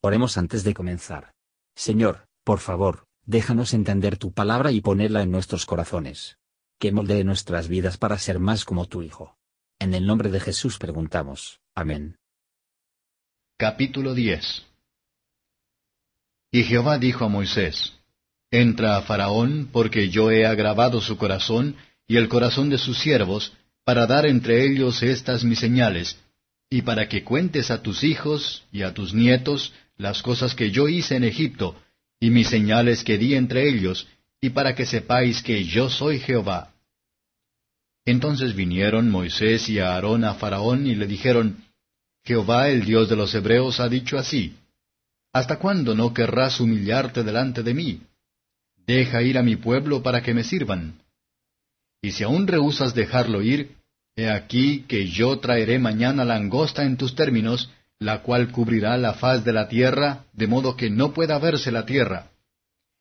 Oremos antes de comenzar. Señor, por favor, déjanos entender tu palabra y ponerla en nuestros corazones. Que moldee nuestras vidas para ser más como tu Hijo. En el nombre de Jesús preguntamos. Amén. Capítulo 10 Y Jehová dijo a Moisés, Entra a Faraón, porque yo he agravado su corazón y el corazón de sus siervos, para dar entre ellos estas mis señales, y para que cuentes a tus hijos y a tus nietos las cosas que yo hice en Egipto, y mis señales que di entre ellos, y para que sepáis que yo soy Jehová. Entonces vinieron Moisés y Aarón a Faraón y le dijeron, Jehová el Dios de los Hebreos ha dicho así, ¿Hasta cuándo no querrás humillarte delante de mí? Deja ir a mi pueblo para que me sirvan. Y si aún rehusas dejarlo ir, he aquí que yo traeré mañana langosta en tus términos, la cual cubrirá la faz de la tierra, de modo que no pueda verse la tierra.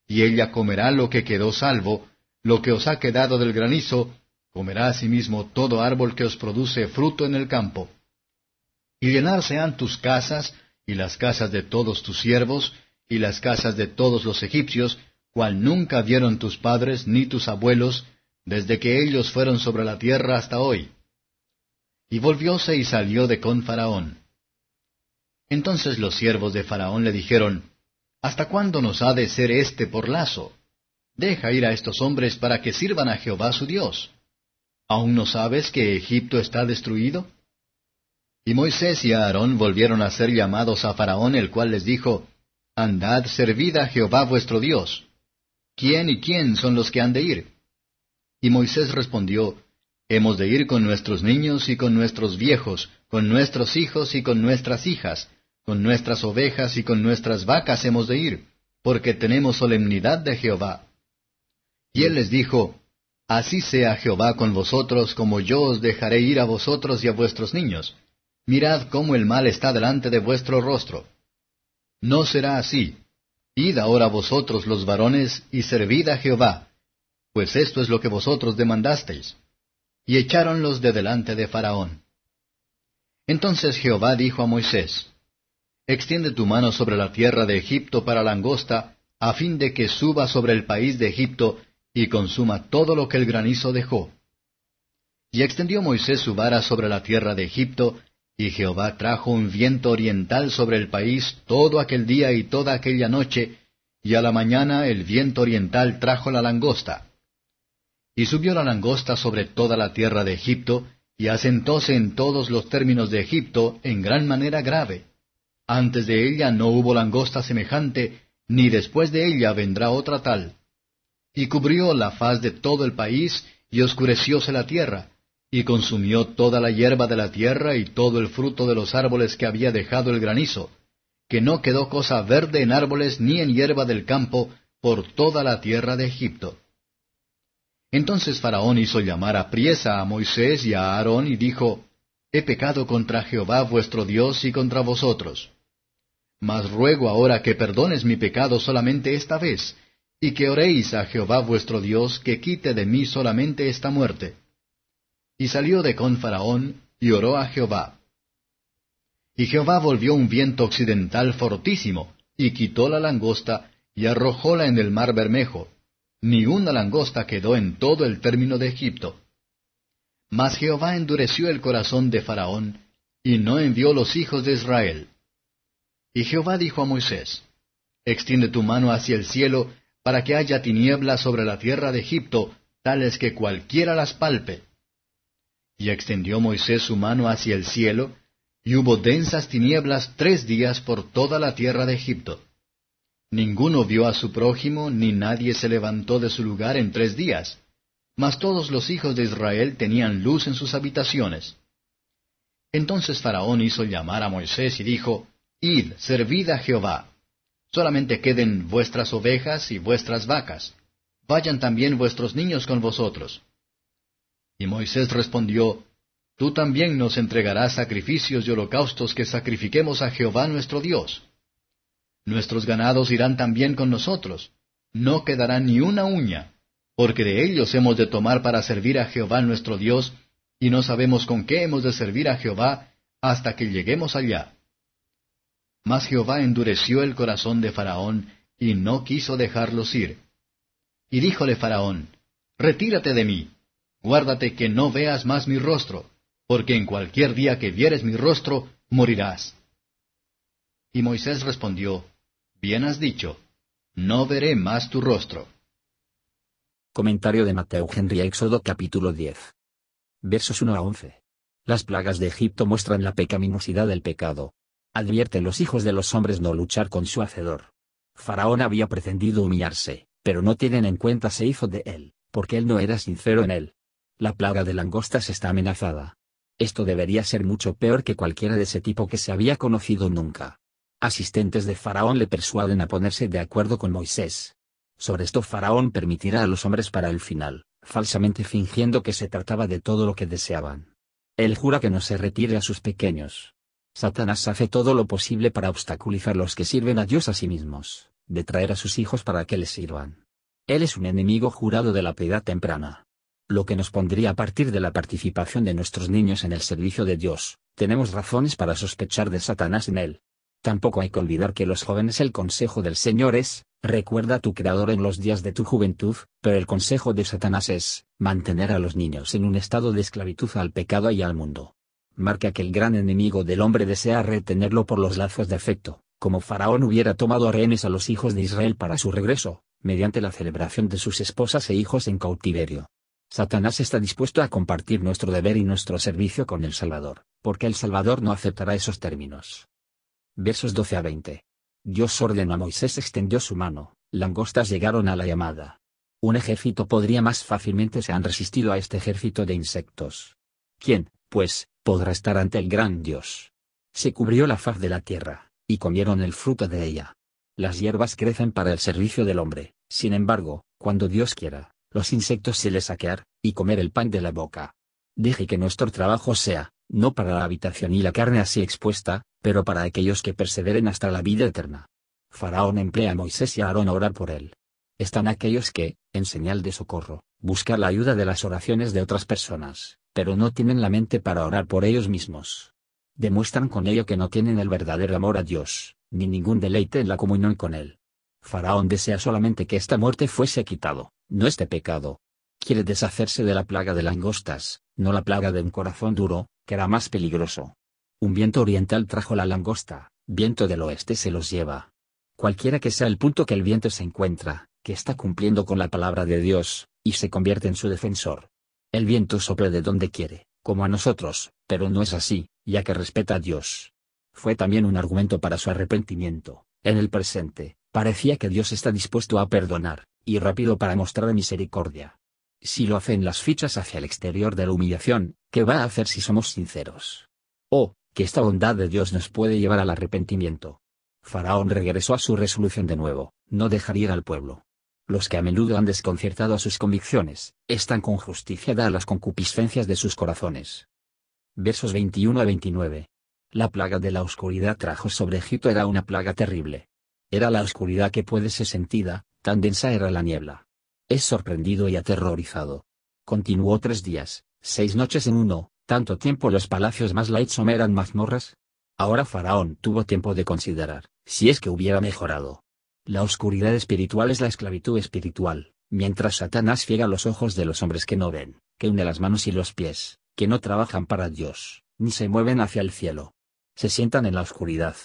Y ella comerá lo que quedó salvo, lo que os ha quedado del granizo, comerá asimismo todo árbol que os produce fruto en el campo. Y llenar sean tus casas, y las casas de todos tus siervos, y las casas de todos los egipcios, cual nunca vieron tus padres ni tus abuelos, desde que ellos fueron sobre la tierra hasta hoy. Y volvióse y salió de con Faraón. Entonces los siervos de Faraón le dijeron, ¿Hasta cuándo nos ha de ser este por lazo? Deja ir a estos hombres para que sirvan a Jehová su Dios. ¿Aún no sabes que Egipto está destruido? Y Moisés y Aarón volvieron a ser llamados a Faraón, el cual les dijo, Andad, servid a Jehová vuestro Dios. ¿Quién y quién son los que han de ir? Y Moisés respondió, Hemos de ir con nuestros niños y con nuestros viejos, con nuestros hijos y con nuestras hijas, con nuestras ovejas y con nuestras vacas hemos de ir, porque tenemos solemnidad de Jehová. Y él les dijo, Así sea Jehová con vosotros, como yo os dejaré ir a vosotros y a vuestros niños. Mirad cómo el mal está delante de vuestro rostro. No será así. Id ahora vosotros los varones y servid a Jehová, pues esto es lo que vosotros demandasteis. Y echáronlos de delante de Faraón. Entonces Jehová dijo a Moisés, Extiende tu mano sobre la tierra de Egipto para langosta, a fin de que suba sobre el país de Egipto y consuma todo lo que el granizo dejó. Y extendió Moisés su vara sobre la tierra de Egipto, y Jehová trajo un viento oriental sobre el país todo aquel día y toda aquella noche, y a la mañana el viento oriental trajo la langosta. Y subió la langosta sobre toda la tierra de Egipto, y asentóse en todos los términos de Egipto en gran manera grave. Antes de ella no hubo langosta semejante, ni después de ella vendrá otra tal. Y cubrió la faz de todo el país, y oscurecióse la tierra, y consumió toda la hierba de la tierra y todo el fruto de los árboles que había dejado el granizo, que no quedó cosa verde en árboles ni en hierba del campo por toda la tierra de Egipto. Entonces Faraón hizo llamar a priesa a Moisés y a Aarón y dijo, He pecado contra Jehová vuestro Dios y contra vosotros. Mas ruego ahora que perdones mi pecado solamente esta vez, y que oréis a Jehová vuestro Dios que quite de mí solamente esta muerte. Y salió de con Faraón, y oró a Jehová. Y Jehová volvió un viento occidental fortísimo, y quitó la langosta, y arrojóla en el mar Bermejo. Ni una langosta quedó en todo el término de Egipto. Mas Jehová endureció el corazón de Faraón, y no envió los hijos de Israel. Y Jehová dijo a Moisés, Extiende tu mano hacia el cielo, para que haya tinieblas sobre la tierra de Egipto, tales que cualquiera las palpe. Y extendió Moisés su mano hacia el cielo, y hubo densas tinieblas tres días por toda la tierra de Egipto. Ninguno vio a su prójimo, ni nadie se levantó de su lugar en tres días. Mas todos los hijos de Israel tenían luz en sus habitaciones. Entonces Faraón hizo llamar a Moisés y dijo, Id, servid a Jehová. Solamente queden vuestras ovejas y vuestras vacas. Vayan también vuestros niños con vosotros. Y Moisés respondió, Tú también nos entregarás sacrificios y holocaustos que sacrifiquemos a Jehová nuestro Dios. Nuestros ganados irán también con nosotros. No quedará ni una uña, porque de ellos hemos de tomar para servir a Jehová nuestro Dios, y no sabemos con qué hemos de servir a Jehová hasta que lleguemos allá. Mas Jehová endureció el corazón de Faraón, y no quiso dejarlos ir. Y díjole Faraón, Retírate de mí, guárdate que no veas más mi rostro, porque en cualquier día que vieres mi rostro, morirás. Y Moisés respondió, Bien has dicho, no veré más tu rostro. Comentario de Mateo Henry Éxodo capítulo 10. Versos 1 a 11. Las plagas de Egipto muestran la pecaminosidad del pecado. Advierte los hijos de los hombres no luchar con su hacedor. Faraón había pretendido humillarse, pero no tienen en cuenta se hizo de él, porque él no era sincero en él. La plaga de langostas está amenazada. Esto debería ser mucho peor que cualquiera de ese tipo que se había conocido nunca. Asistentes de Faraón le persuaden a ponerse de acuerdo con Moisés. Sobre esto Faraón permitirá a los hombres para el final, falsamente fingiendo que se trataba de todo lo que deseaban. Él jura que no se retire a sus pequeños. Satanás hace todo lo posible para obstaculizar los que sirven a Dios a sí mismos, de traer a sus hijos para que les sirvan. Él es un enemigo jurado de la piedad temprana. Lo que nos pondría a partir de la participación de nuestros niños en el servicio de Dios, tenemos razones para sospechar de Satanás en él. Tampoco hay que olvidar que los jóvenes el consejo del Señor es, recuerda a tu Creador en los días de tu juventud, pero el consejo de Satanás es, mantener a los niños en un estado de esclavitud al pecado y al mundo. Marca que el gran enemigo del hombre desea retenerlo por los lazos de afecto, como Faraón hubiera tomado rehenes a los hijos de Israel para su regreso, mediante la celebración de sus esposas e hijos en cautiverio. Satanás está dispuesto a compartir nuestro deber y nuestro servicio con el Salvador, porque el Salvador no aceptará esos términos. Versos 12 a 20. Dios ordenó a Moisés extendió su mano, langostas llegaron a la llamada. Un ejército podría más fácilmente se han resistido a este ejército de insectos. ¿Quién, pues, podrá estar ante el gran Dios? Se cubrió la faz de la tierra, y comieron el fruto de ella. Las hierbas crecen para el servicio del hombre, sin embargo, cuando Dios quiera, los insectos se les saquear, y comer el pan de la boca. Deje que nuestro trabajo sea, no para la habitación y la carne así expuesta, pero para aquellos que perseveren hasta la vida eterna. Faraón emplea a Moisés y a Aarón a orar por él. Están aquellos que, en señal de socorro, buscan la ayuda de las oraciones de otras personas, pero no tienen la mente para orar por ellos mismos. Demuestran con ello que no tienen el verdadero amor a Dios, ni ningún deleite en la comunión con Él. Faraón desea solamente que esta muerte fuese quitado, no este pecado. Quiere deshacerse de la plaga de langostas, no la plaga de un corazón duro, que era más peligroso. Un viento oriental trajo la langosta, viento del oeste se los lleva. Cualquiera que sea el punto que el viento se encuentra, que está cumpliendo con la palabra de Dios, y se convierte en su defensor. El viento sopla de donde quiere, como a nosotros, pero no es así, ya que respeta a Dios. Fue también un argumento para su arrepentimiento. En el presente, parecía que Dios está dispuesto a perdonar, y rápido para mostrar misericordia. Si lo hace en las fichas hacia el exterior de la humillación, ¿qué va a hacer si somos sinceros? Oh, que esta bondad de Dios nos puede llevar al arrepentimiento. Faraón regresó a su resolución de nuevo, no dejar ir al pueblo. Los que a menudo han desconcertado a sus convicciones, están con justicia dadas las concupiscencias de sus corazones. Versos 21 a 29. La plaga de la oscuridad trajo sobre Egipto era una plaga terrible. Era la oscuridad que puede ser sentida, tan densa era la niebla. Es sorprendido y aterrorizado. Continuó tres días, seis noches en uno, tanto tiempo los palacios más Lightsom eran mazmorras. Ahora Faraón tuvo tiempo de considerar, si es que hubiera mejorado. La oscuridad espiritual es la esclavitud espiritual, mientras Satanás ciega los ojos de los hombres que no ven, que une las manos y los pies, que no trabajan para Dios, ni se mueven hacia el cielo. Se sientan en la oscuridad.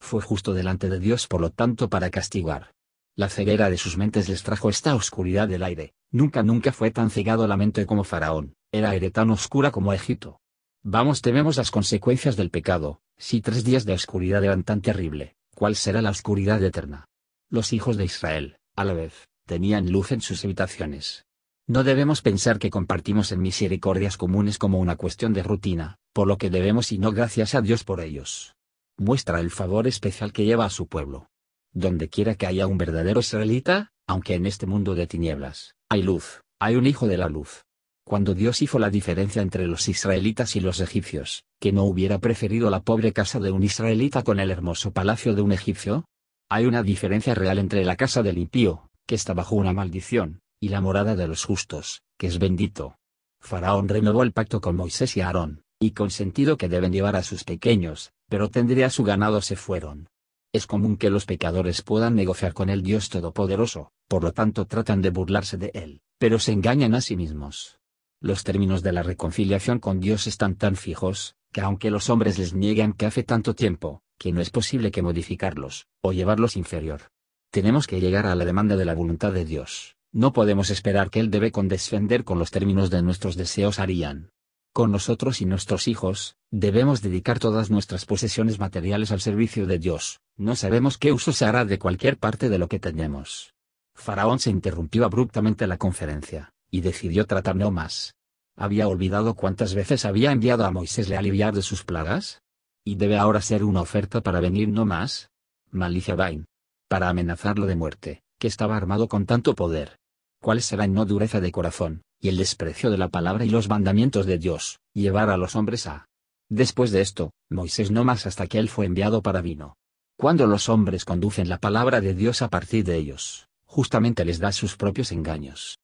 Fue justo delante de Dios por lo tanto para castigar, la ceguera de sus mentes les trajo esta oscuridad del aire, nunca nunca fue tan cegado la mente como Faraón, era aire tan oscura como Egipto. Vamos tememos las consecuencias del pecado, si tres días de oscuridad eran tan terrible, ¿cuál será la oscuridad eterna? Los hijos de Israel, a la vez, tenían luz en sus habitaciones. No debemos pensar que compartimos en misericordias comunes como una cuestión de rutina, por lo que debemos y no gracias a Dios por ellos. Muestra el favor especial que lleva a su pueblo. Donde quiera que haya un verdadero israelita, aunque en este mundo de tinieblas, hay luz, hay un hijo de la luz. Cuando Dios hizo la diferencia entre los israelitas y los egipcios, que no hubiera preferido la pobre casa de un israelita con el hermoso palacio de un egipcio? Hay una diferencia real entre la casa del impío, que está bajo una maldición, y la morada de los justos, que es bendito. Faraón renovó el pacto con Moisés y Aarón, y consentido que deben llevar a sus pequeños, pero tendría su ganado se fueron. Es común que los pecadores puedan negociar con el Dios Todopoderoso, por lo tanto tratan de burlarse de Él, pero se engañan a sí mismos. Los términos de la reconciliación con Dios están tan fijos, que aunque los hombres les niegan que hace tanto tiempo, que no es posible que modificarlos, o llevarlos inferior. Tenemos que llegar a la demanda de la voluntad de Dios, no podemos esperar que Él debe condescender con los términos de nuestros deseos harían. Con nosotros y nuestros hijos, debemos dedicar todas nuestras posesiones materiales al servicio de Dios, no sabemos qué uso se hará de cualquier parte de lo que tenemos. Faraón se interrumpió abruptamente la conferencia, y decidió tratar no más. ¿Había olvidado cuántas veces había enviado a Moisés le aliviar de sus plagas? ¿Y debe ahora ser una oferta para venir no más? Malicia Vain. Para amenazarlo de muerte, que estaba armado con tanto poder. ¿Cuál será en no dureza de corazón, y el desprecio de la palabra y los mandamientos de Dios, llevar a los hombres a. Después de esto, Moisés no más hasta que él fue enviado para vino. Cuando los hombres conducen la palabra de Dios a partir de ellos, justamente les da sus propios engaños.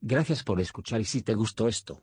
Gracias por escuchar y si te gustó esto,